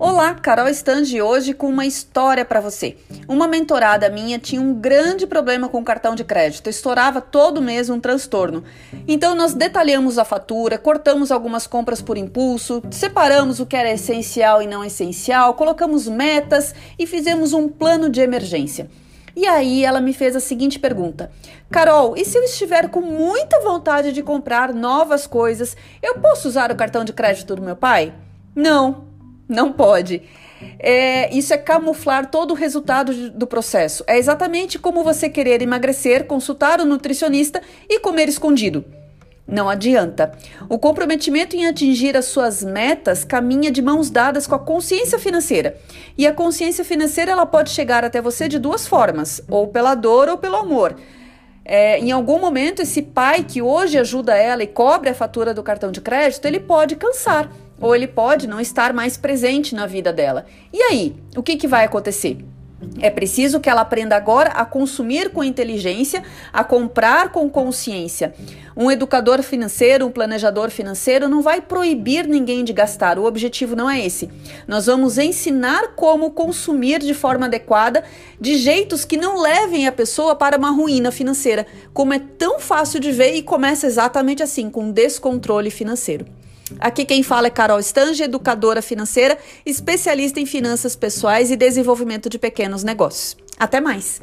Olá, Carol Stange hoje com uma história para você. Uma mentorada minha tinha um grande problema com o cartão de crédito, estourava todo mês um transtorno. Então nós detalhamos a fatura, cortamos algumas compras por impulso, separamos o que era essencial e não essencial, colocamos metas e fizemos um plano de emergência. E aí ela me fez a seguinte pergunta: Carol, e se eu estiver com muita vontade de comprar novas coisas, eu posso usar o cartão de crédito do meu pai? Não, não pode. É, isso é camuflar todo o resultado do processo. É exatamente como você querer emagrecer, consultar o nutricionista e comer escondido. Não adianta. O comprometimento em atingir as suas metas caminha de mãos dadas com a consciência financeira. E a consciência financeira ela pode chegar até você de duas formas, ou pela dor ou pelo amor. É, em algum momento, esse pai que hoje ajuda ela e cobre a fatura do cartão de crédito, ele pode cansar ou ele pode não estar mais presente na vida dela. E aí, o que, que vai acontecer? É preciso que ela aprenda agora a consumir com inteligência, a comprar com consciência. Um educador financeiro, um planejador financeiro não vai proibir ninguém de gastar. O objetivo não é esse. Nós vamos ensinar como consumir de forma adequada, de jeitos que não levem a pessoa para uma ruína financeira, como é tão fácil de ver e começa exatamente assim, com descontrole financeiro. Aqui quem fala é Carol Stange, educadora financeira, especialista em finanças pessoais e desenvolvimento de pequenos negócios. Até mais!